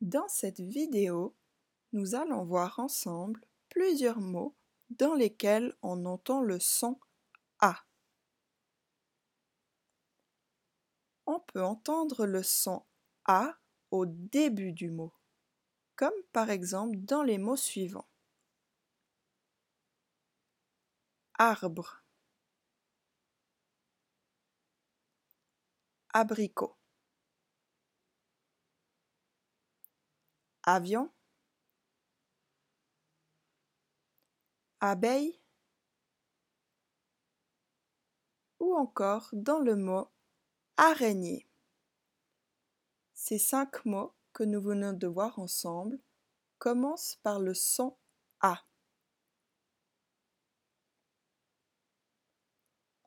Dans cette vidéo, nous allons voir ensemble plusieurs mots dans lesquels on entend le son A. On peut entendre le son A au début du mot, comme par exemple dans les mots suivants. Arbre, abricot, avion, abeille ou encore dans le mot araignée. Ces cinq mots que nous venons de voir ensemble commencent par le son A.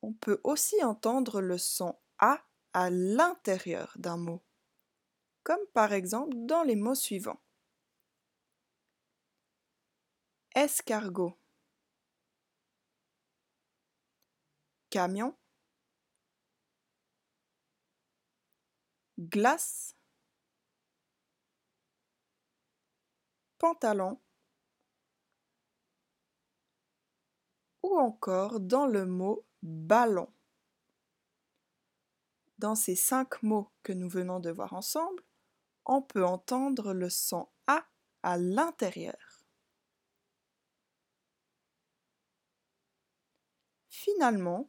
On peut aussi entendre le son A à l'intérieur d'un mot, comme par exemple dans les mots suivants. Escargot, camion, glace, pantalon ou encore dans le mot ballon. Dans ces cinq mots que nous venons de voir ensemble, on peut entendre le son A à l'intérieur. Finalement,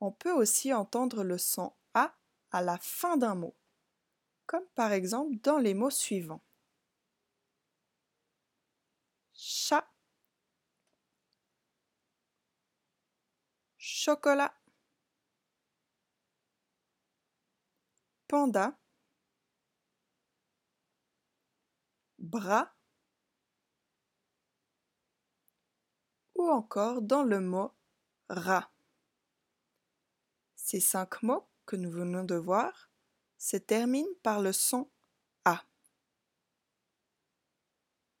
on peut aussi entendre le son A à la fin d'un mot, comme par exemple dans les mots suivants. Chat, chocolat, panda, bras ou encore dans le mot Ces cinq mots que nous venons de voir se terminent par le son A.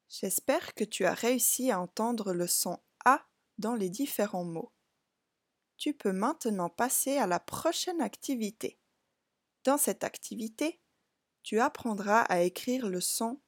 J'espère que tu as réussi à entendre le son A dans les différents mots. Tu peux maintenant passer à la prochaine activité. Dans cette activité, tu apprendras à écrire le son